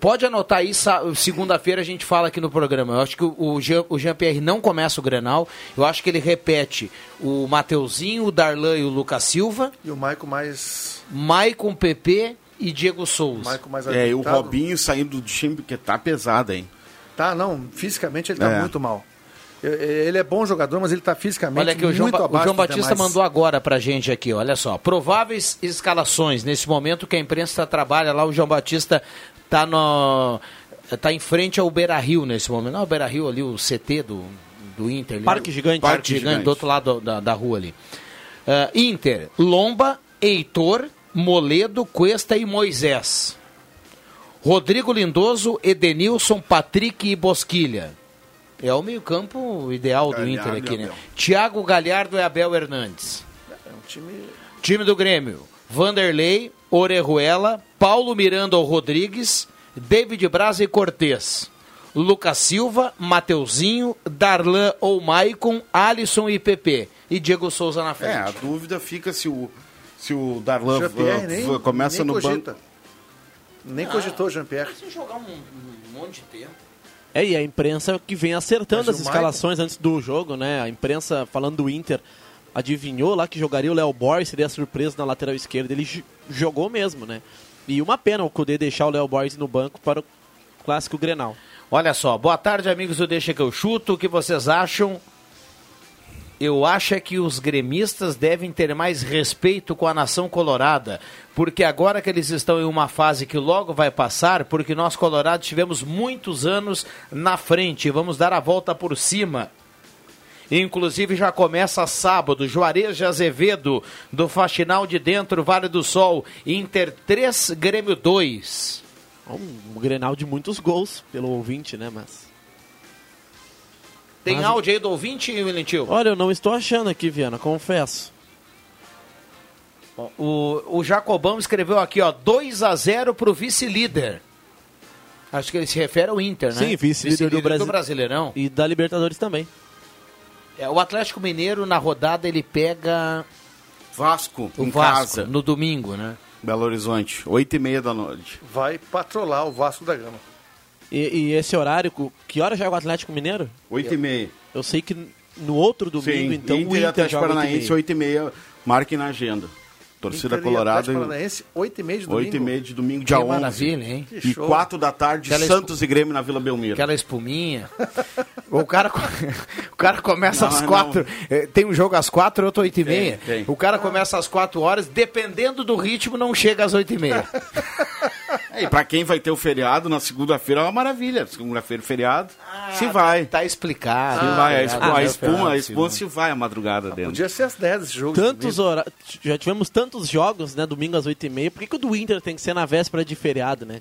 Pode anotar aí, segunda-feira a gente fala aqui no programa. Eu acho que o- o Jean, o Jean-Pierre não começa o Grenal. Eu acho que ele repete o Mateuzinho, o Darlan e o Lucas Silva, E o Maico mais. Maicon PP e Diego Souza. Maico mais É, e o. Robinho saindo do time, porque tá pesado, hein? Tá, não. Fisicamente ele tá É. muito mal. Ele é bom jogador, mas ele tá fisicamente Olha aqui, o João, muito Ba- o abaixo João Batista demais. mandou agora pra gente aqui, olha só. Prováveis escalações. Nesse momento que a imprensa trabalha lá, o João Batista tá no. tá em frente ao Beira Rio nesse momento. Não, o Beira Rio ali, o CT do, do Inter. ali. Parque Gigante. Parque, Parque Gigante, Gigante. do outro lado da, da rua ali. Ah, Inter, Lomba, Heitor, Moledo, Cuesta e Moisés. Rodrigo Lindoso, Edenilson, Patrick e Bosquilha. É o meio-campo ideal do Galhardo Inter e aqui, né? Abel. Thiago Galhardo e Abel Hernandes. É um time. Time do Grêmio: Vanderlei, Orejuela, Paulo Miranda ou Rodrigues, David Braz e Cortez. Lucas Silva, Mateuzinho, Darlan ou Maicon, Alisson e PP. E Diego Souza na É, a frente. dúvida fica se o, se o Darlan uh, nem, começa nem no cogita. banco. Nem cogitou o Jean-Pierre. Se jogar um, um monte de tempo. É, e a imprensa que vem acertando Mas as escalações antes do jogo, né? A imprensa falando do Inter adivinhou lá que jogaria o Léo Borges, seria surpresa na lateral esquerda. Ele jogou mesmo, né? E uma pena o Cudê deixar o Léo Borges no banco para o clássico Grenal. Olha só, boa tarde, amigos do Deixa que eu chuto. O que vocês acham? Eu acho é que os gremistas devem ter mais respeito com a nação colorada, porque agora que eles estão em uma fase que logo vai passar, porque nós colorados tivemos muitos anos na frente, vamos dar a volta por cima. Inclusive já começa sábado, Juarez de Azevedo, do Faxinal de Dentro, Vale do Sol, Inter 3, Grêmio 2. Um, Grenal de muitos gols pelo ouvinte, né? Mas. Tem Mas- áudio aí do ouvinte, Tio? Olha, eu não estou achando aqui, Viana, confesso. O, o Jacobão escreveu aqui, ó, 2 a 0 pro vice-líder. Acho que ele se refere ao Inter, né? Sim, vice-líder do, Brasi- do Brasileirão. E da Libertadores também. É, o Atlético Mineiro, na rodada, ele pega Vasco, o em Vasco, casa. no domingo, né? Belo Horizonte, 8 e meia da noite. Vai patrolar o Vasco da Gama. E, e esse horário, que hora joga o Atlético Mineiro? 8 e meia. Eu sei que no outro domingo, Sim, então, Inter, o e Inter Atlético joga 8 e Paranaense, meia. 8 e meia. Marque na agenda. Torcida Inter e Colorada. Atlético Paranaense, 8 e meia de domingo. 8 e meia de domingo, dia Que 11. maravilha, hein? E Que show. 4 da tarde, Aquela Santos e Grêmio na Vila Belmiro. Aquela espuminha. o, cara, o cara começa Não, às não. quatro. eh, Tem um jogo às quatro, outro oito e meia. tem. O cara começa às quatro horas, dependendo do ritmo, não chega às oito e meia. É, e pra quem vai ter o feriado, na segunda-feira é uma maravilha. Segunda-feira, feriado, se vai. Tá explicado. Se vai. A, Ah, espuma, a espuma, a espuma se vai a madrugada dentro. Podia ser às 10 esse jogo. Tantos hora... Já tivemos tantos jogos, né? Domingo às 8h30. Por que, que o do Inter tem que ser na véspera de feriado, né?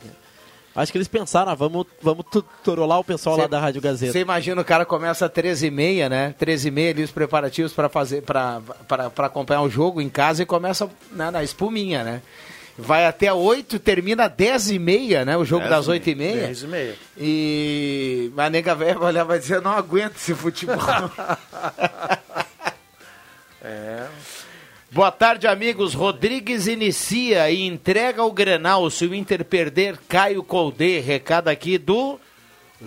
Acho que eles pensaram, ah, vamos, vamos torolar o pessoal lá Cê- da Rádio Gazeta. Você imagina o cara começa às 13h30, né? 13h30 ali os preparativos para fazer para acompanhar o jogo em casa e começa né, na espuminha, né? Vai até 8, termina às 10h30, né? O jogo 10 das e 8h30. 10 e meia. E a nega velha vai olhar e vai dizer, não aguento esse futebol. É. Boa tarde, amigos. Rodrigues inicia e entrega o Grenal. Se o Inter perder, Caio Colde. Recado aqui do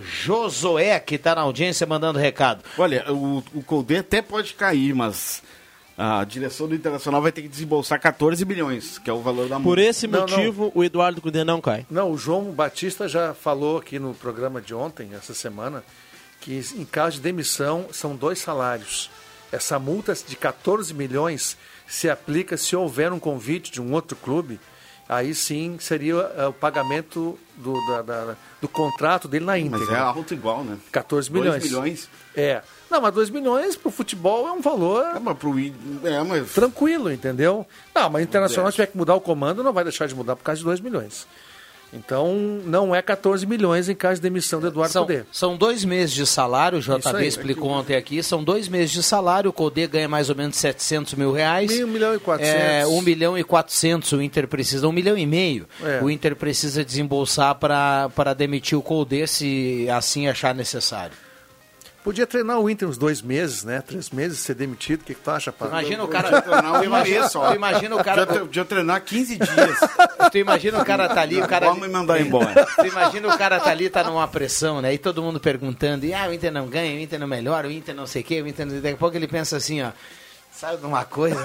Josué, que está na audiência, mandando recado. Olha, o, o Colde até pode cair, mas a direção do Internacional vai ter que desembolsar 14 bilhões, que é o valor da Por multa. esse Não, motivo, o Eduardo Cudê não cai. Não, o João Batista já falou aqui no programa de ontem, essa semana, que em caso de demissão são dois salários. Essa multa de 14 milhões se aplica se houver um convite de um outro clube. Aí sim seria eh, o pagamento do, da- da- do contrato dele na íntegra. Mas é alto igual, né? 14 Dois milhões. milhões. É. Não, mas 2 milhões pro futebol é um valor É, mas pro, é, mas tranquilo, entendeu? Não, mas o Internacional, É. se tiver que mudar o comando, não vai deixar de mudar por causa de 2 milhões. Então, não é 14 milhões em caso de demissão do Eduardo São, Cudê. são dois meses de salário, o JB aí. explicou ontem aqui, são dois meses de salário, o Codê ganha mais ou menos 700 mil reais. Um milhão e 400. É, 1 milhão e 400 o Inter precisa, 1 milhão e meio É. o Inter precisa desembolsar para demitir o Codê se assim achar necessário. Podia treinar o Inter uns dois meses, né? Três meses, ser demitido. O que, que tu acha, Paulo? Imagina o Podia cara... treinar um tu imagina, mês só. tu imagina o cara... Podia, podia treinar 15 dias. Tu imagina o cara tá ali, o cara. Vamos me mandar embora. Tu imagina o cara tá ali, tá numa pressão, né? E todo mundo perguntando, e ah, o Inter não ganha, o Inter não melhora, o Inter não sei o quê, o Inter não... Daqui a pouco ele pensa assim, ó. Sabe de uma coisa?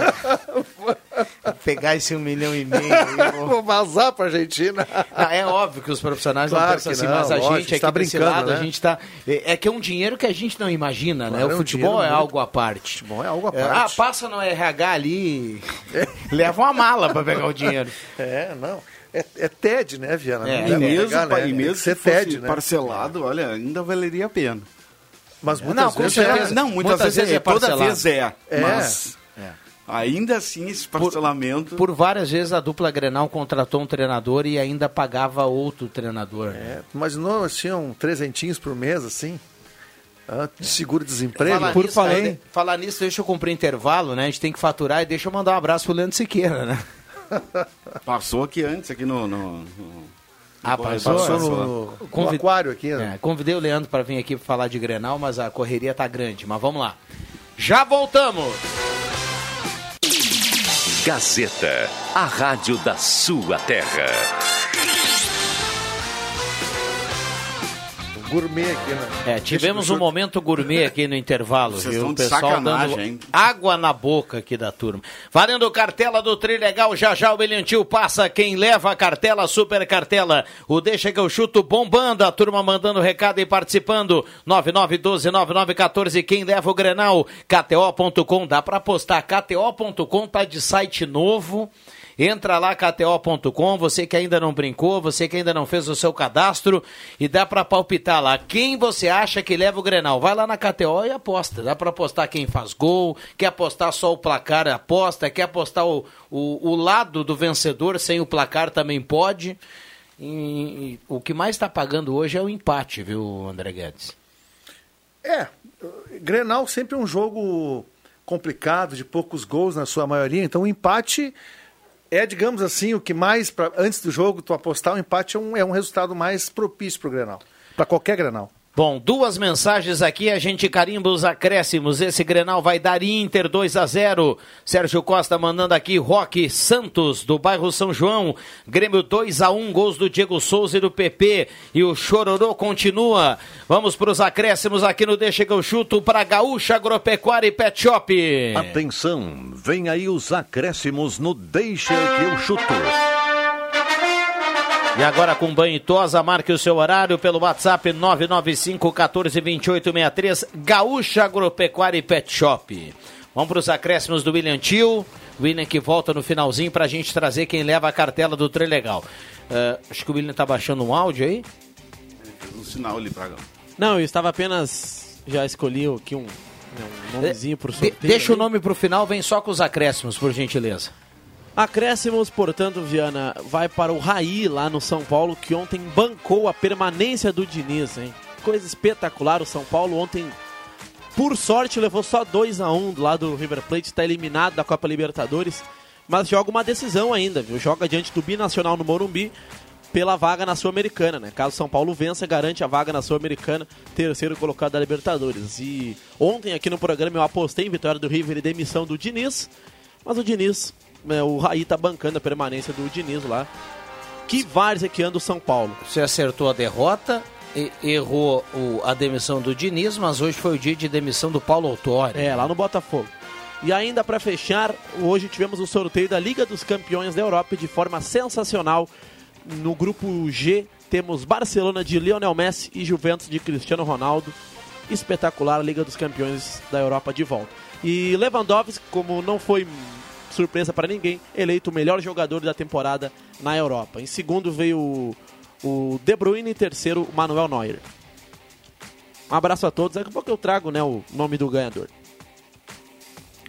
Vou Pegar esse um milhão e meio. aí, vou- Vou vazar pra Argentina. Não, é óbvio que os profissionais Claro não pensam assim, não, mas a lógico, gente aqui tá desse brincando, lado, né? a gente tá. É, é que é um dinheiro que a gente não imagina, né? Claro, O é um futebol é muito- algo à parte. Futebol é algo à É, ah, parte. passa no RH ali, leva uma mala pra pegar o dinheiro. É, não. É, é TED, né, Viana? É, E mesmo, pegar, né? e mesmo se ser fosse TED, né? parcelado, olha, ainda valeria a pena. Mas muitas Não, vezes é- Não, muitas, Muitas vezes, é, é toda vez é. É. Mas ainda assim esse parcelamento... Por várias vezes a dupla Grenal contratou um treinador e ainda pagava outro treinador. É, imaginou, nós tinham trezentinhos por mês, assim? Ah, de seguro-desemprego? Falar Por nisso, falar né, falar nisso, deixa eu cumprir intervalo, né? A gente tem que faturar e deixa eu mandar um abraço pro Leandro Siqueira, né? Passou aqui antes, aqui no... no, no- Ah, passou? Passou passou. no, no Convid- aquário aqui, né? É, convidei o Leandro para vir aqui falar de Grenal, mas a correria tá grande. Mas vamos lá. Já voltamos! Gazeta, a rádio da sua terra. Gourmet aqui, né? É, tivemos um momento gourmet aqui no intervalo, Vocês viu? O pessoal sacanagem, dando hein? água na boca aqui da turma. Valendo cartela do Trilegal, já já o Brilhantil passa. Quem leva a cartela, super cartela. O Deixa que eu chuto bombando, a turma mandando recado e participando. 99129914, quem leva o Grenal? KTO.com, dá pra apostar. KTO.com tá de site novo. Entra lá, KTO.com, você que ainda não brincou, você que ainda não fez o seu cadastro, e dá pra palpitar lá. Quem você acha que leva o Grenal? Vai lá na KTO e aposta. Dá pra apostar quem faz gol, quer apostar só o placar, aposta, quer apostar o, o, o lado do vencedor sem o placar também pode. E, e o que mais está pagando hoje é o empate, viu, André Guedes? É, Grenal sempre é um jogo complicado, de poucos gols na sua maioria, então o empate é, digamos assim, o que mais, pra, antes do jogo, tu apostar o empate é um, é um resultado mais propício pro Grenal. Para qualquer Grenal. Bom, duas mensagens aqui, a gente carimba os acréscimos. Esse Grenal vai dar Inter 2 a 0. Sérgio Costa mandando aqui Roque Santos do bairro São João. Grêmio 2 a 1, gols do Diego Souza e do PP. E o Chororô continua. Vamos para os acréscimos aqui no Deixa que eu chuto para Gaúcha Agropecuária e Pet Shop. Atenção, vem aí os acréscimos no Deixa que eu chuto. E agora com banho e tosa, marque o seu horário pelo WhatsApp 995 14 28 63, Gaúcha Agropecuária e Pet Shop. Vamos para os acréscimos do William Tio. William que volta no finalzinho para a gente trazer quem leva a cartela do Trilegal. Uh, acho que o William tá baixando um áudio aí. Um sinal ali pra Não, eu estava apenas. Já escolhi aqui um, um nomezinho pro De- sorteio. deixa o nome pro final, vem só com os acréscimos, por gentileza. Acréscimos, portanto, Viana, vai para o Raí lá no São Paulo, que ontem bancou a permanência do Diniz, hein? Coisa espetacular, o São Paulo ontem, por sorte, levou só 2 a 1 do lado do River Plate, está eliminado da Copa Libertadores, mas joga uma decisão ainda, viu? Joga diante do Binacional no Morumbi pela vaga na Sul-Americana, né? Caso São Paulo vença, garante a vaga na Sul-Americana, terceiro colocado da Libertadores. E ontem aqui no programa eu apostei em vitória do River e demissão do Diniz, mas o Diniz, o Raí tá bancando a permanência do Diniz lá. Que várzea que anda o São Paulo. Você acertou a derrota, e- errou o- a demissão do Diniz, mas hoje foi o dia de demissão do Paulo Autori. É, lá no Botafogo. E ainda para fechar, hoje tivemos o sorteio da Liga dos Campeões da Europa de forma sensacional. No grupo G temos Barcelona de Lionel Messi e Juventus de Cristiano Ronaldo. Espetacular a Liga dos Campeões da Europa de volta. E Lewandowski, como não foi surpresa para ninguém, eleito o melhor jogador da temporada na Europa. Em segundo veio o, De Bruyne e em terceiro o Manuel Neuer. Um abraço a todos. Daqui a pouco eu trago né, o nome do ganhador.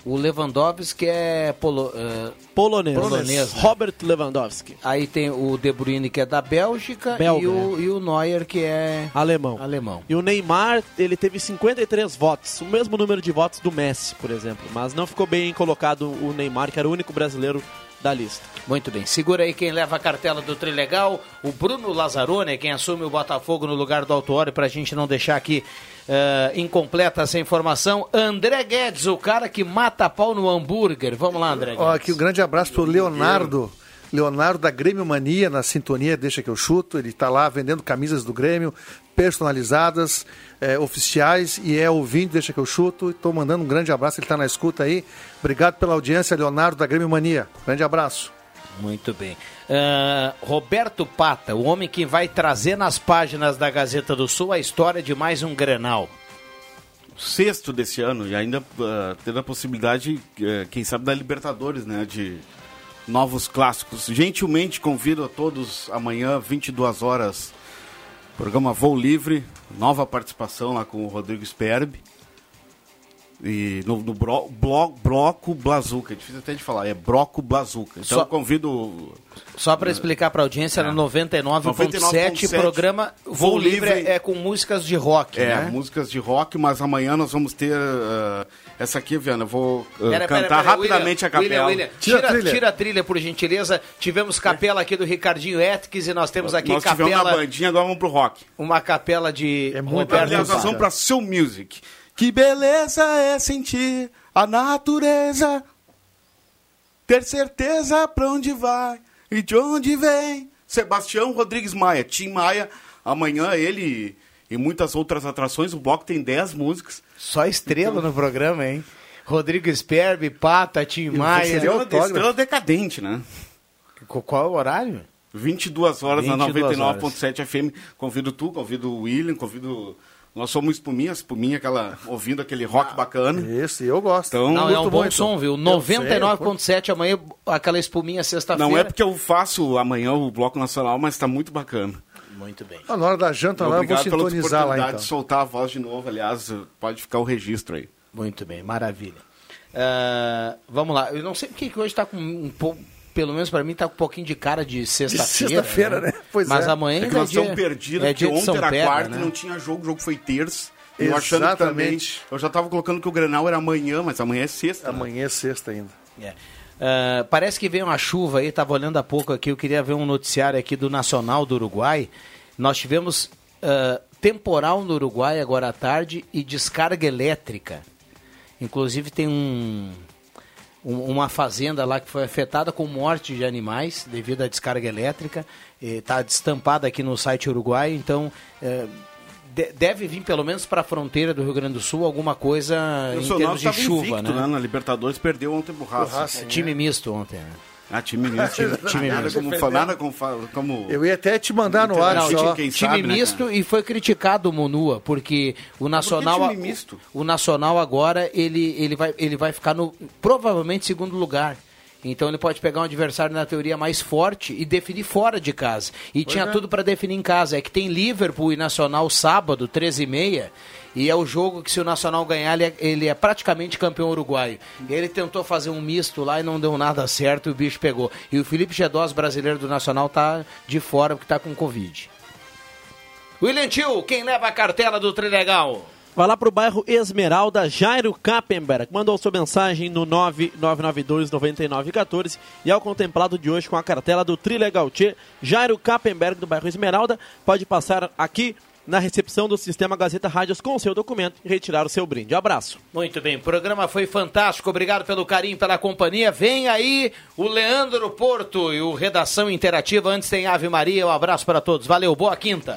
O Lewandowski é polo, é, Polonês. polonês, né? Robert Lewandowski. Aí tem o De Bruyne que é da Bélgica Belga, e, o, e o Neuer que é Alemão. alemão. E o Neymar, ele teve 53 votos, o mesmo número de votos do Messi, por exemplo. Mas não ficou bem colocado o Neymar, que era o único brasileiro da lista. Muito bem, segura aí quem leva a cartela do Trilegal, o Bruno Lazzaroni, quem assume o Botafogo no lugar do Autuori, pra gente não deixar aqui eh, incompleta essa informação. André Guedes, o cara que mata pau no hambúrguer. Vamos lá, André Guedes. Ó, aqui um grande abraço pro Leonardo. Leonardo da Grêmio Mania na sintonia, deixa que eu chuto. Ele está lá vendendo camisas do Grêmio, personalizadas, eh, oficiais, e é ouvinte, deixa que eu chuto. Estou mandando um grande abraço, ele está na escuta aí. Obrigado pela audiência, Leonardo da Grêmio Mania. Grande abraço. Muito bem. Ah, Roberto Pata, o homem que vai trazer nas páginas da Gazeta do Sul a história de mais um Grenal. sexto desse ano e ainda ah, tendo a possibilidade, eh, quem sabe, da Libertadores, né? De novos clássicos. Gentilmente convido a todos amanhã, 22 horas, programa Voo Livre, nova participação lá com o Rodrigo Sperbi. E no, no bro, blo- Bloco Blazuca, é difícil até de falar, é Broco Blazuca. Então Só- eu convido. Só para explicar para a audiência, É. era 99.7, 99.7, programa Voo Voo Livre Livre. é com músicas de rock, É, né? músicas de rock, mas amanhã nós vamos ter. ah, essa aqui, Viana, eu vou ah, Pera, cantar pera, pera, rapidamente William, a capela. William, William, tira, tira a trilha, por gentileza. Tivemos capela aqui do Ricardinho Etques e nós temos aqui Nós tivemos capela. na bandinha, agora vamos pro rock. Uma capela de Aliás, Roberto nós vamos pra Soul Music. Que beleza é sentir a natureza, ter certeza pra onde vai e de onde vem. Sebastião Rodrigues Maia, Tim Maia, amanhã ele e muitas outras atrações. O bloco tem 10 músicas. Só estrela no programa, hein? Rodrigo Sperbi, Pata, Tim Maia. Estrela, estrela decadente, né? Qual é o horário? 22 horas na 22 99.7 FM. Convido tu, convido o William, convido. Nós somos espuminha, espuminha, aquela, ouvindo aquele rock bacana. Esse, eu gosto. Então, Não, é um muito bom então. som, viu? Eu sei, 99.7 amanhã, aquela espuminha sexta-feira. Não é porque eu faço amanhã o Bloco Nacional, mas está muito bacana. Muito bem. Ah, na hora da janta lá, eu vou Obrigado pela sintonizar lá oportunidade então. de soltar a voz de novo. Aliás, pode ficar o registro aí. Muito bem, maravilha. Ah, vamos lá, eu não sei porque que hoje está com um pouco, pelo menos para mim, está com um pouquinho de cara de sexta-feira. sexta-feira, né? Pois Mas é. amanhã É que nós dia- estamos perdidos, é porque dia de ontem São era Pedro, quarta né? e não tinha jogo, o jogo foi terça. E Eu achando que também. Exatamente. Eu já estava colocando que o Grenal era amanhã, mas amanhã é sexta. né? Amanhã é sexta ainda. É. Uh, parece que veio uma chuva aí, estava olhando há pouco aqui, eu queria ver um noticiário aqui do Nacional do Uruguai. Nós tivemos uh, temporal no Uruguai agora à tarde e descarga elétrica. Inclusive tem um, um, uma fazenda lá que foi afetada com morte de animais devido à descarga elétrica. Está destampada aqui no site Uruguai, então uh, deve vir pelo menos para a fronteira do Rio Grande do Sul alguma coisa em termos de chuva, invicto, né? né? Na Libertadores perdeu ontem pro Racing. É, time misto ontem, né? Ah, time misto. Time, time nada misto. Como, nada como, como... Eu ia até te mandar no ar. Não, só. time sabe, né, misto né, e foi criticado o Monua, porque o Nacional... Por time misto? O, o Nacional agora, ele, ele, vai, ele vai ficar no provavelmente segundo lugar. Então ele pode pegar um adversário na teoria mais forte e definir fora de casa. E pois tinha é. tudo para definir em casa. É que tem Liverpool e Nacional sábado, 13h30. E é o jogo que se o Nacional ganhar, ele é, ele é praticamente campeão uruguaio. E ele tentou fazer um misto lá e não deu nada certo e o bicho pegou. E o Felipe Gedós, brasileiro do Nacional, tá de fora porque tá com Covid. William Tio, quem leva a cartela do Trilegal? Vai lá para o bairro Esmeralda, Jairo Kappenberg. Mandou sua mensagem no 9992-9914 e é o contemplado de hoje com a cartela do Trilegal Tchê, Jairo Kappenberg, do bairro Esmeralda. Pode passar aqui na recepção do Sistema Gazeta Rádios com o seu documento e retirar o seu brinde. Abraço. Muito bem, o programa foi fantástico. Obrigado pelo carinho, pela companhia. Vem aí o Leandro Porto e o Redação Interativa. Antes tem Ave Maria. Um abraço para todos. Valeu, boa quinta.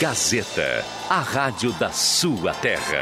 Gazeta, a rádio da sua terra.